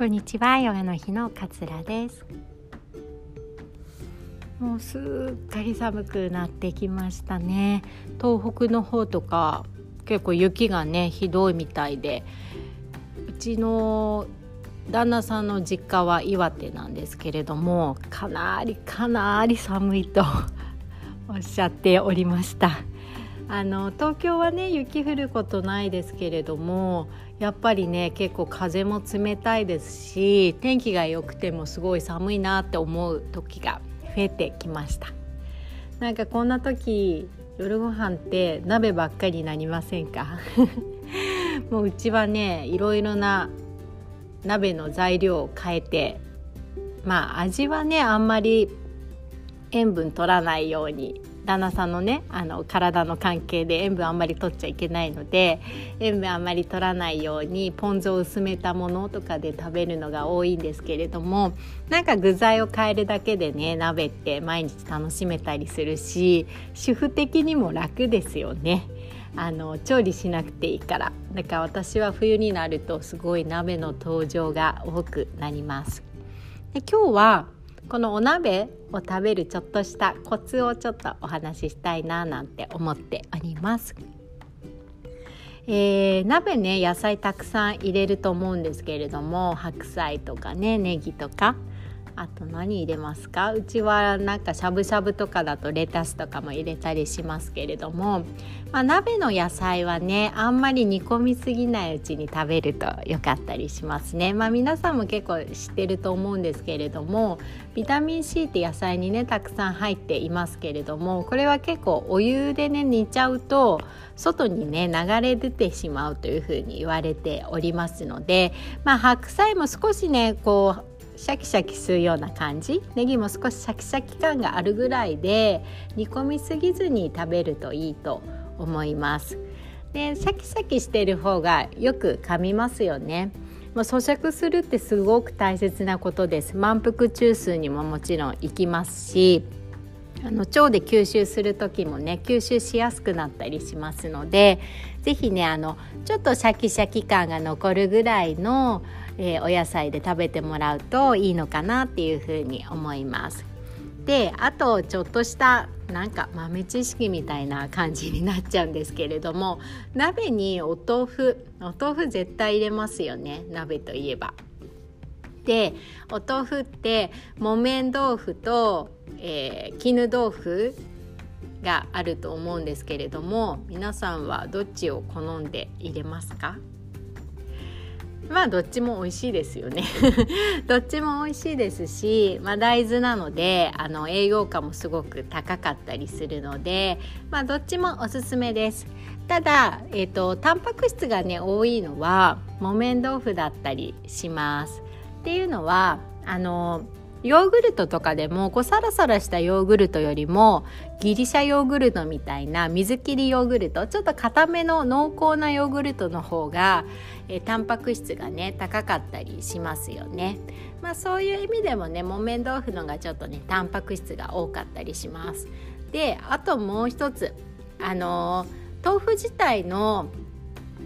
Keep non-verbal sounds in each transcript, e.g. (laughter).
こんにちは。ヨガの日の桂です。もうすっかり寒くなってきましたね。東北の方とか結構雪がねひどいみたいで。うちの旦那さんの実家は岩手なんですけれどもかなりかなり寒いと (laughs) おっしゃっておりました。あの東京はね雪降ることないですけれどもやっぱりね結構風も冷たいですし天気が良くてもすごい寒いなって思う時が増えてきました。なんかこんな時夜ご飯って鍋ばっかりになりませんか？(laughs) もううちはねいろいろな鍋の材料を変えてまあ味はねあんまり塩分取らないように旦那さんのねあの体の関係で塩分あんまり取っちゃいけないので塩分あんまり取らないようにポン酢を薄めたものとかで食べるのが多いんですけれどもなんか具材を変えるだけでね鍋って毎日楽しめたりするし主婦的にも楽ですよね。あの調理しなくていいからだから私は冬になるとすごい鍋の登場が多くなりますで今日はこのお鍋を食べるちょっとしたコツをちょっとお話ししたいななんて思っております。えー、鍋ね野菜たくさん入れると思うんですけれども白菜とかねネギとかあと何入れますか？うちはなんかしゃぶしゃぶとかだとレタスとかも入れたりしますけれども、まあ、鍋の野菜はねあんまり煮込みすぎないうちに食べると良かったりしますね。まあ、皆さんも結構知ってると思うんですけれどもビタミン C って野菜にねたくさん入っていますけれどもこれは結構お湯でね煮ちゃうと外にね流れ出てしまうというふうに言われておりますので、まあ、白菜も少しねこうシャキシャキするような感じ？ネギも少しシャキシャキ感があるぐらいで煮込みすぎずに食べるといいと思います。でシャキシャキしてる方がよく噛みますよね。もう咀嚼するってすごく大切なことです。満腹中枢にももちろんいきますしあの腸で吸収する時もね吸収しやすくなったりしますので是非ねあのちょっとシャキシャキ感が残るぐらいのえー、お野菜で食べてもらうといいのかなっていうふうに思います。であとちょっとしたなんか豆知識みたいな感じになっちゃうんですけれども鍋にお豆腐お豆腐絶対入れますよね鍋といえば。でお豆腐って木綿豆腐と、えー、絹豆腐があると思うんですけれども皆さんはどっちを好んで入れますか？まあどっちも美味しいですよね。(laughs) どっちも美味しいですし、まあ、大豆なのであの栄養価もすごく高かったりするので、まあ、どっちもおすすめです。ただ、えーと、タンパク質がね多いのは木綿豆腐だったりします。っていうのはあのヨーグルトとかでもこうサラサラしたヨーグルトよりもギリシャヨーグルトみたいな水切りヨーグルトちょっと固めの濃厚なヨーグルトの方が、えー、タンパク質がね高かったりしますよね。まあそういう意味でもね木綿豆腐のがちょっとねタンパク質が多かったりします。であともう一つあの、豆腐自体の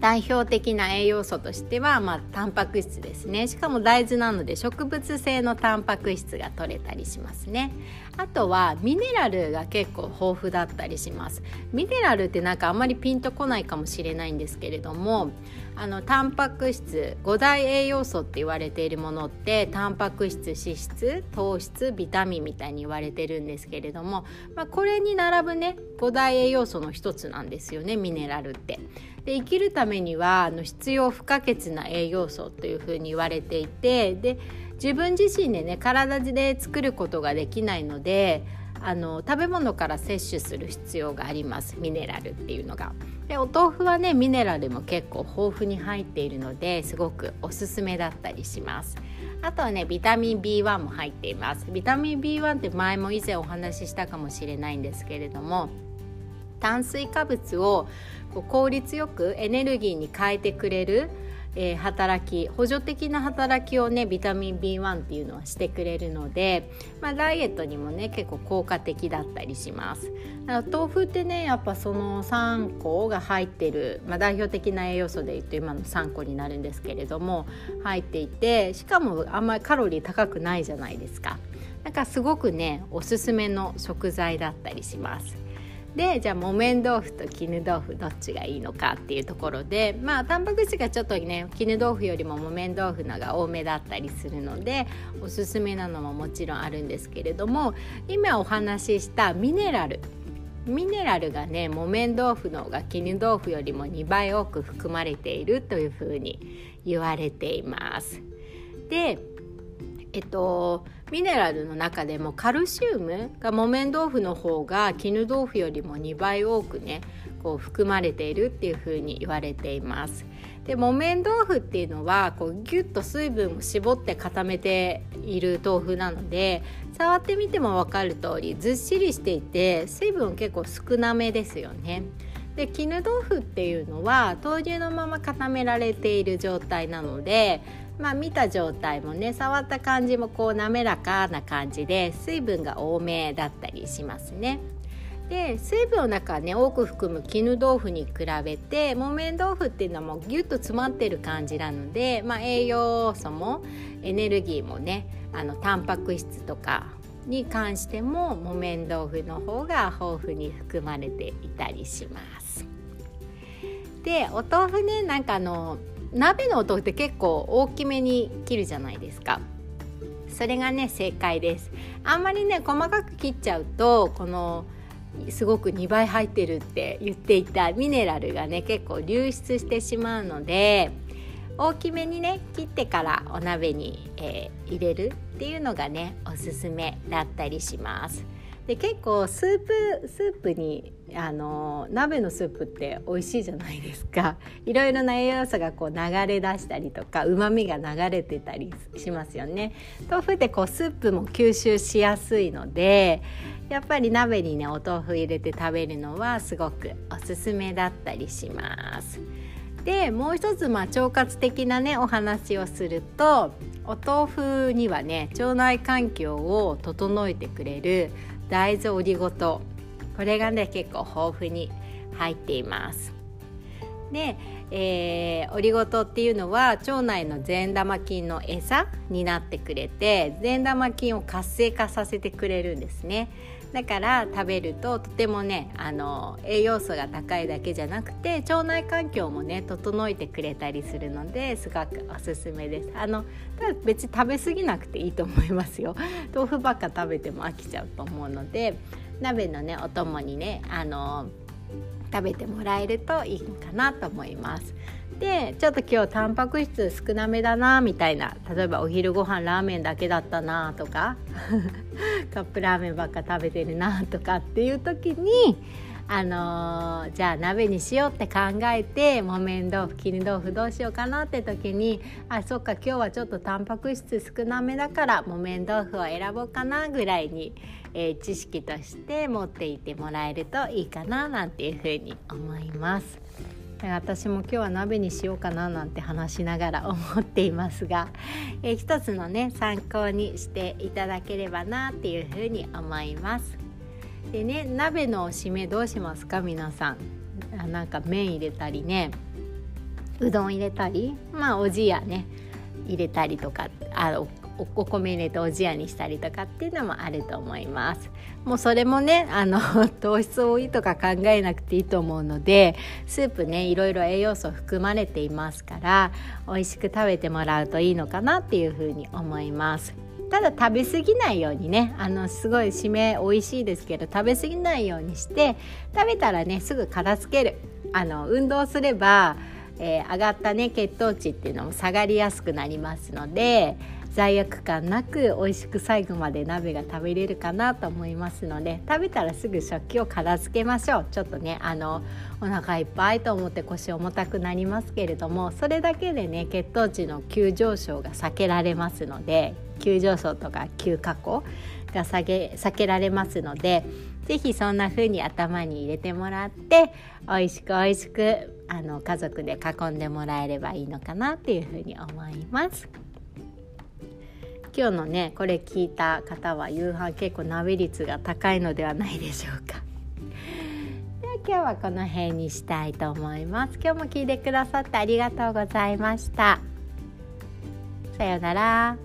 代表的な栄養素としては、まあ、タンパク質ですね。しかも大豆なので植物性のタンパク質が取れたりしますね。あとはミネラルが結構豊富だったりします。ミネラルってなんかあんまりピンとこないかもしれないんですけれどもあのタンパク質5大栄養素って言われているものってタンパク質脂質糖質ビタミンみたいに言われてるんですけれども、まあ、これに並ぶね5大栄養素の一つなんですよねミネラルって。で生きるためにはあの必要不可欠な栄養素というふうに言われていてで自分自身でね体で作ることができないのであの食べ物から摂取する必要がありますミネラルっていうのが。でお豆腐はねミネラルも結構豊富に入っているのですごくおすすめだったりします。あとはねビタミン B1 も入っています。ビタミン B1 って前も以前お話ししたかもしれないんですけれども炭水化物をこう効率よくエネルギーに変えてくれるえー、働き補助的な働きをねビタミン B1 っていうのはしてくれるので、まあ、ダイエットにもね結構効果的だったりします。だから豆腐ってねやっぱその3個が入ってる、まあ、代表的な栄養素で言うと今の3個になるんですけれども入っていてしかもあんまりカロリー高くないじゃないですか。だかすごくねおすすめの食材だったりします。でじゃあ木綿豆腐と絹豆腐どっちがいいのかっていうところでまあタンパク質がちょっとね絹豆腐よりも木綿豆腐のが多めだったりするのでおすすめなのももちろんあるんですけれども今お話ししたミネラルミネラルがね木綿豆腐の方が絹豆腐よりも2倍多く含まれているというふうに言われています。でえっとミネラルの中でもカルシウムが木綿豆腐の方が絹豆腐よりも2倍多くねこう含まれているっていうふうに言われています。で木綿豆腐っていうのはこうギュッと水分を絞って固めている豆腐なので触ってみても分かる通りずっしりしていて水分結構少なめですよね。で絹豆腐っていうのは豆乳のまま固められている状態なのでまあ見た状態もね触った感じもこう滑らかな感じで水分が多めだったりしますね。で水分の中ね多く含む絹豆腐に比べて木綿豆腐っていうのはもうギュッと詰まってる感じなので、まあ、栄養素もエネルギーもねあのタンパク質とかに関しても木綿豆腐の方が豊富に含まれていたりします。でお豆腐ねなんかあの鍋のお豆腐って結構大きめに切るじゃないですかそれがね正解ですあんまりね細かく切っちゃうとこのすごく2倍入ってるって言っていたミネラルがね結構流出してしまうので大きめにね切ってからお鍋に、えー、入れるっていうのがねおすすめだったりします。で結構スープスープにあの鍋のスープって美味しいじゃないですか。(laughs) いろいろな栄養素がこう流れ出したりとかうまみが流れてたりしますよね。豆腐ってこうスープも吸収しやすいのでやっぱり鍋にねお豆腐入れて食べるのはすごくおすすめだったりします。でもう一つまあ腸活的なねお話をするとお豆腐にはね腸内環境を整えてくれる大豆オリゴ糖。これがね結構豊富に入っています。で、えー、オリゴ糖っていうのは腸内の善玉菌の餌になってくれて善玉菌を活性化させてくれるんですね。だから食べるととてもねあの栄養素が高いだけじゃなくて腸内環境もね整えてくれたりするのですごくおすすめです。あのただ別に食べ過ぎなくていいと思いますよ。(laughs) 豆腐ばっか食べても飽きちゃうと思うので鍋のねお供にねあの食べてもらえるといいかなと思います。でちょっと今日タンパク質少なめだなみたいな例えばお昼ご飯ラーメンだけだったなとか (laughs) カップラーメンばっか食べてるなとかっていう時にあのー、じゃあ鍋にしようって考えて木綿豆腐絹豆腐どうしようかなって時にあそっか今日はちょっとタンパク質少なめだから木綿豆腐を選ぼうかなぐらいに、えー、知識として持っていてもらえるといいかななんていうふうに思います。私も今日は鍋にしようかななんて話しながら思っていますが、えー、一つのね参考にしていただければなっていうふうに思います。でね鍋の締めどうしますか？皆さん。あなんか麺入れたりね。うどん入れたり？まあおじやね。入れたりとか。あお米入れておじやにしたりとかっていうのもあると思います。もうそれもねあの (laughs) 糖質多いとか考えなくていいと思うのでスープねいろいろ栄養素含まれていますから美味しく食べてもらうといいのかなっていうふうに思います。ただ食べ過ぎないようにねあのすごい締め美味しいですけど食べ過ぎないようにして食べたらねすぐ片付ける。あの運動すれば、えー、上がったね血糖値っていうのも下がりやすくなりますので罪悪感なく美味しく最後まで鍋が食べれるかなと思いますので食べたらすぐ食器を片付けましょうちょっとねあのお腹いっぱいと思って腰重たくなりますけれどもそれだけでね血糖値の急上昇が避けられますので急上昇とか急下降が下げ避けられますので是非そんな風に頭に入れてもらって美味しく美味しくあの家族で囲んでもらえればいいのかなっていう風に思います。今日のねこれ聞いた方は夕飯結構鍋率が高いのではないでしょうか。(laughs) では今日はこの辺にしたいと思います。今日も聞いてくださってありがとうございました。さようなら。